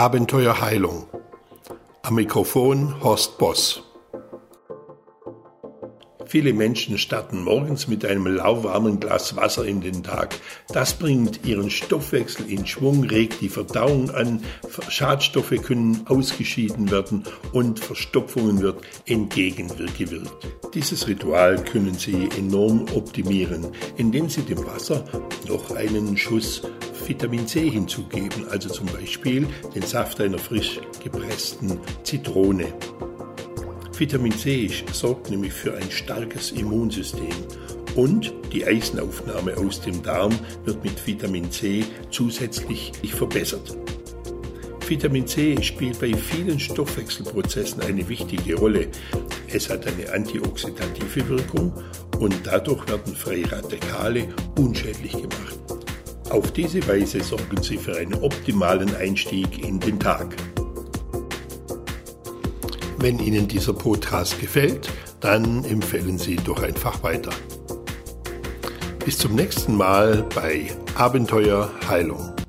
Abenteuer Heilung. Am Mikrofon Horst Boss. Viele Menschen starten morgens mit einem lauwarmen Glas Wasser in den Tag. Das bringt ihren Stoffwechsel in Schwung, regt die Verdauung an, Schadstoffe können ausgeschieden werden und Verstopfungen wird entgegengewirkt. Dieses Ritual können Sie enorm optimieren, indem Sie dem Wasser noch einen Schuss Vitamin C hinzugeben, also zum Beispiel den Saft einer frisch gepressten Zitrone. Vitamin C sorgt nämlich für ein starkes Immunsystem und die Eisenaufnahme aus dem Darm wird mit Vitamin C zusätzlich verbessert. Vitamin C spielt bei vielen Stoffwechselprozessen eine wichtige Rolle. Es hat eine antioxidative Wirkung und dadurch werden freie Radikale unschädlich gemacht. Auf diese Weise sorgen sie für einen optimalen Einstieg in den Tag. Wenn Ihnen dieser Podcast gefällt, dann empfehlen Sie doch einfach weiter. Bis zum nächsten Mal bei Abenteuer Heilung.